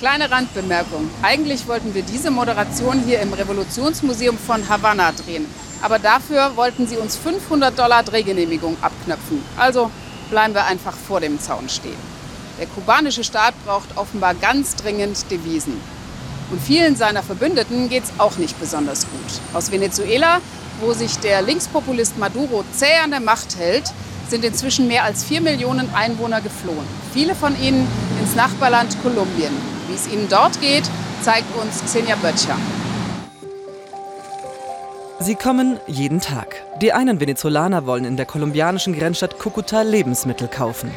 Kleine Randbemerkung. Eigentlich wollten wir diese Moderation hier im Revolutionsmuseum von Havanna drehen. Aber dafür wollten sie uns 500 Dollar Drehgenehmigung abknöpfen. Also bleiben wir einfach vor dem Zaun stehen. Der kubanische Staat braucht offenbar ganz dringend Devisen. Und vielen seiner Verbündeten geht es auch nicht besonders gut. Aus Venezuela, wo sich der Linkspopulist Maduro zäh an der Macht hält, sind inzwischen mehr als vier Millionen Einwohner geflohen. Viele von ihnen ins Nachbarland Kolumbien. Es ihnen dort geht, zeigt uns Xenia Böttcher. Sie kommen jeden Tag. Die einen Venezolaner wollen in der kolumbianischen Grenzstadt Cúcuta Lebensmittel kaufen.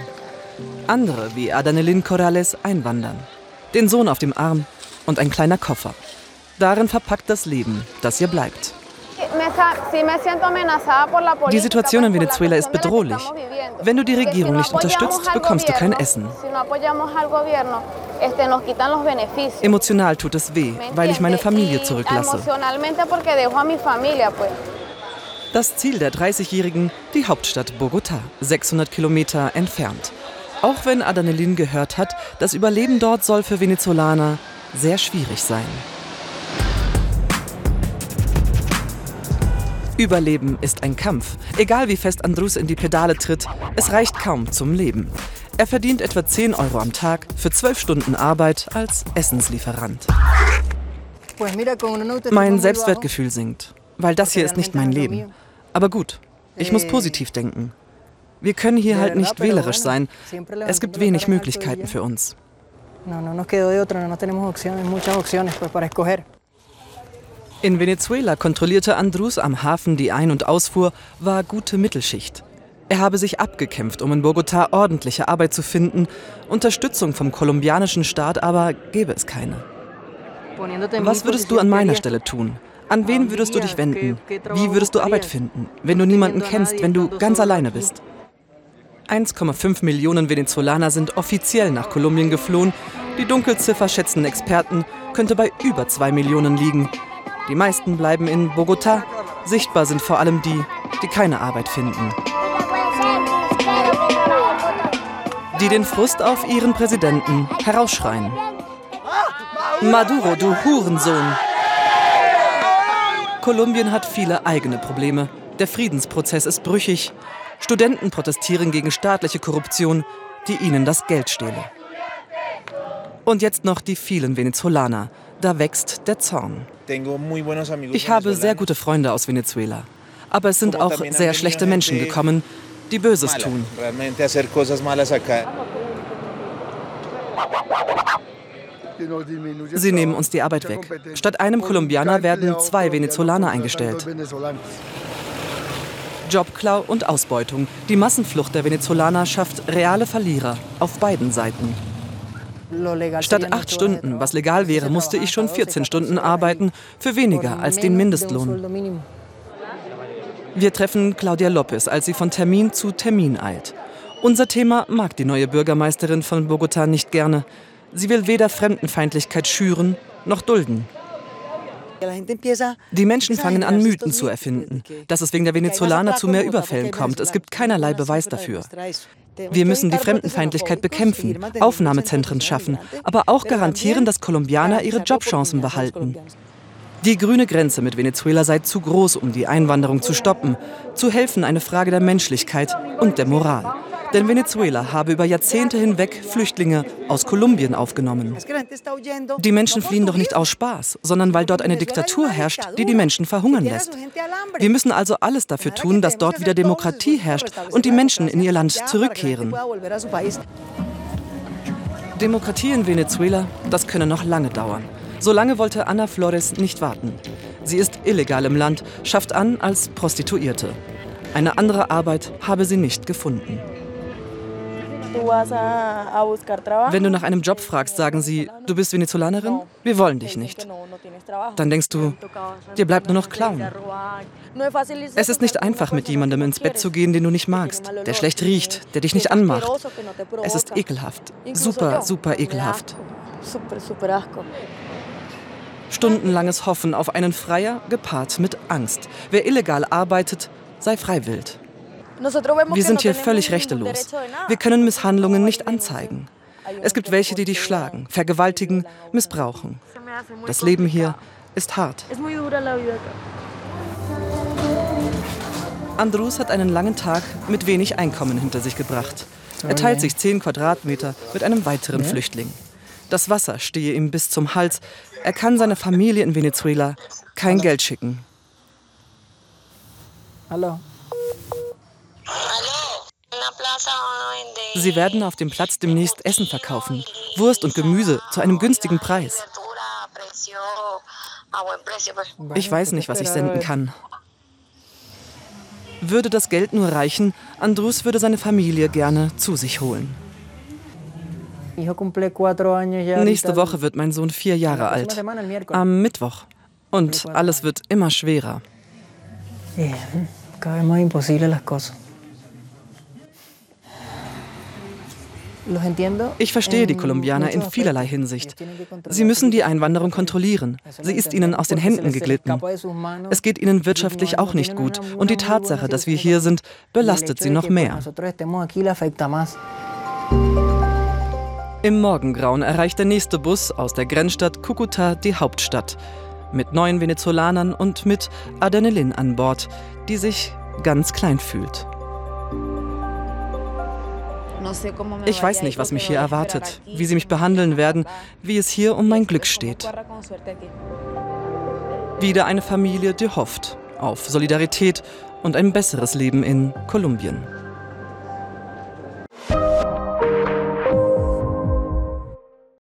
Andere, wie Adanelin Corrales, einwandern. Den Sohn auf dem Arm und ein kleiner Koffer. Darin verpackt das Leben, das ihr bleibt. Die Situation in Venezuela ist bedrohlich. Wenn du die Regierung nicht unterstützt, bekommst du kein Essen. Emotional tut es weh, weil ich meine Familie zurücklasse. Das Ziel der 30-Jährigen, die Hauptstadt Bogota, 600 Kilometer entfernt. Auch wenn Adanelin gehört hat, das Überleben dort soll für Venezolaner sehr schwierig sein. Überleben ist ein Kampf. Egal wie fest Andrus in die Pedale tritt, es reicht kaum zum Leben. Er verdient etwa 10 Euro am Tag für 12 Stunden Arbeit als Essenslieferant. Mein Selbstwertgefühl sinkt, weil das hier ist nicht mein Leben. Aber gut, ich muss positiv denken. Wir können hier halt nicht wählerisch sein. Es gibt wenig Möglichkeiten für uns. In Venezuela kontrollierte Andrus am Hafen die Ein- und Ausfuhr, war gute Mittelschicht. Er habe sich abgekämpft, um in Bogotá ordentliche Arbeit zu finden. Unterstützung vom kolumbianischen Staat aber gäbe es keine. Was würdest du an meiner Stelle tun? An wen würdest du dich wenden? Wie würdest du Arbeit finden, wenn du niemanden kennst, wenn du ganz alleine bist? 1,5 Millionen Venezolaner sind offiziell nach Kolumbien geflohen. Die Dunkelziffer schätzen Experten könnte bei über 2 Millionen liegen. Die meisten bleiben in Bogotá. Sichtbar sind vor allem die, die keine Arbeit finden. Die den Frust auf ihren Präsidenten herausschreien. Maduro, du Hurensohn! Kolumbien hat viele eigene Probleme. Der Friedensprozess ist brüchig. Studenten protestieren gegen staatliche Korruption, die ihnen das Geld stehle. Und jetzt noch die vielen Venezolaner. Da wächst der Zorn. Ich habe sehr gute Freunde aus Venezuela. Aber es sind auch sehr schlechte Menschen gekommen, die Böses tun. Sie nehmen uns die Arbeit weg. Statt einem Kolumbianer werden zwei Venezolaner eingestellt. Jobklau und Ausbeutung. Die Massenflucht der Venezolaner schafft reale Verlierer auf beiden Seiten. Statt acht Stunden, was legal wäre, musste ich schon 14 Stunden arbeiten, für weniger als den Mindestlohn. Wir treffen Claudia Lopez, als sie von Termin zu Termin eilt. Unser Thema mag die neue Bürgermeisterin von Bogotá nicht gerne. Sie will weder Fremdenfeindlichkeit schüren noch dulden. Die Menschen fangen an, Mythen zu erfinden, dass es wegen der Venezolaner zu mehr Überfällen kommt. Es gibt keinerlei Beweis dafür. Wir müssen die Fremdenfeindlichkeit bekämpfen, Aufnahmezentren schaffen, aber auch garantieren, dass Kolumbianer ihre Jobchancen behalten. Die grüne Grenze mit Venezuela sei zu groß, um die Einwanderung zu stoppen. Zu helfen eine Frage der Menschlichkeit und der Moral. Denn Venezuela habe über Jahrzehnte hinweg Flüchtlinge aus Kolumbien aufgenommen. Die Menschen fliehen doch nicht aus Spaß, sondern weil dort eine Diktatur herrscht, die die Menschen verhungern lässt. Wir müssen also alles dafür tun, dass dort wieder Demokratie herrscht und die Menschen in ihr Land zurückkehren. Demokratie in Venezuela, das könne noch lange dauern. So lange wollte Ana Flores nicht warten. Sie ist illegal im Land, schafft an als Prostituierte. Eine andere Arbeit habe sie nicht gefunden. Wenn du nach einem Job fragst, sagen sie, du bist Venezolanerin? Wir wollen dich nicht. Dann denkst du, dir bleibt nur noch klauen. Es ist nicht einfach, mit jemandem ins Bett zu gehen, den du nicht magst, der schlecht riecht, der dich nicht anmacht. Es ist ekelhaft. Super, super ekelhaft. Stundenlanges Hoffen auf einen Freier gepaart mit Angst. Wer illegal arbeitet, sei freiwillig. Wir sind hier völlig rechtelos. Wir können Misshandlungen nicht anzeigen. Es gibt welche, die dich schlagen, vergewaltigen, missbrauchen. Das Leben hier ist hart. Andrus hat einen langen Tag mit wenig Einkommen hinter sich gebracht. Er teilt sich 10 Quadratmeter mit einem weiteren Flüchtling. Das Wasser stehe ihm bis zum Hals. Er kann seiner Familie in Venezuela kein Geld schicken. Hallo. Sie werden auf dem Platz demnächst Essen verkaufen. Wurst und Gemüse zu einem günstigen Preis. Ich weiß nicht, was ich senden kann. Würde das Geld nur reichen, Andrus würde seine Familie gerne zu sich holen. Nächste Woche wird mein Sohn vier Jahre alt. Am Mittwoch. Und alles wird immer schwerer. Ich verstehe die Kolumbianer in vielerlei Hinsicht. Sie müssen die Einwanderung kontrollieren. Sie ist ihnen aus den Händen geglitten. Es geht ihnen wirtschaftlich auch nicht gut. Und die Tatsache, dass wir hier sind, belastet sie noch mehr. Im Morgengrauen erreicht der nächste Bus aus der Grenzstadt Cucuta die Hauptstadt. Mit neuen Venezolanern und mit Adenelin an Bord, die sich ganz klein fühlt. Ich weiß nicht, was mich hier erwartet, wie sie mich behandeln werden, wie es hier um mein Glück steht. Wieder eine Familie, die hofft auf Solidarität und ein besseres Leben in Kolumbien.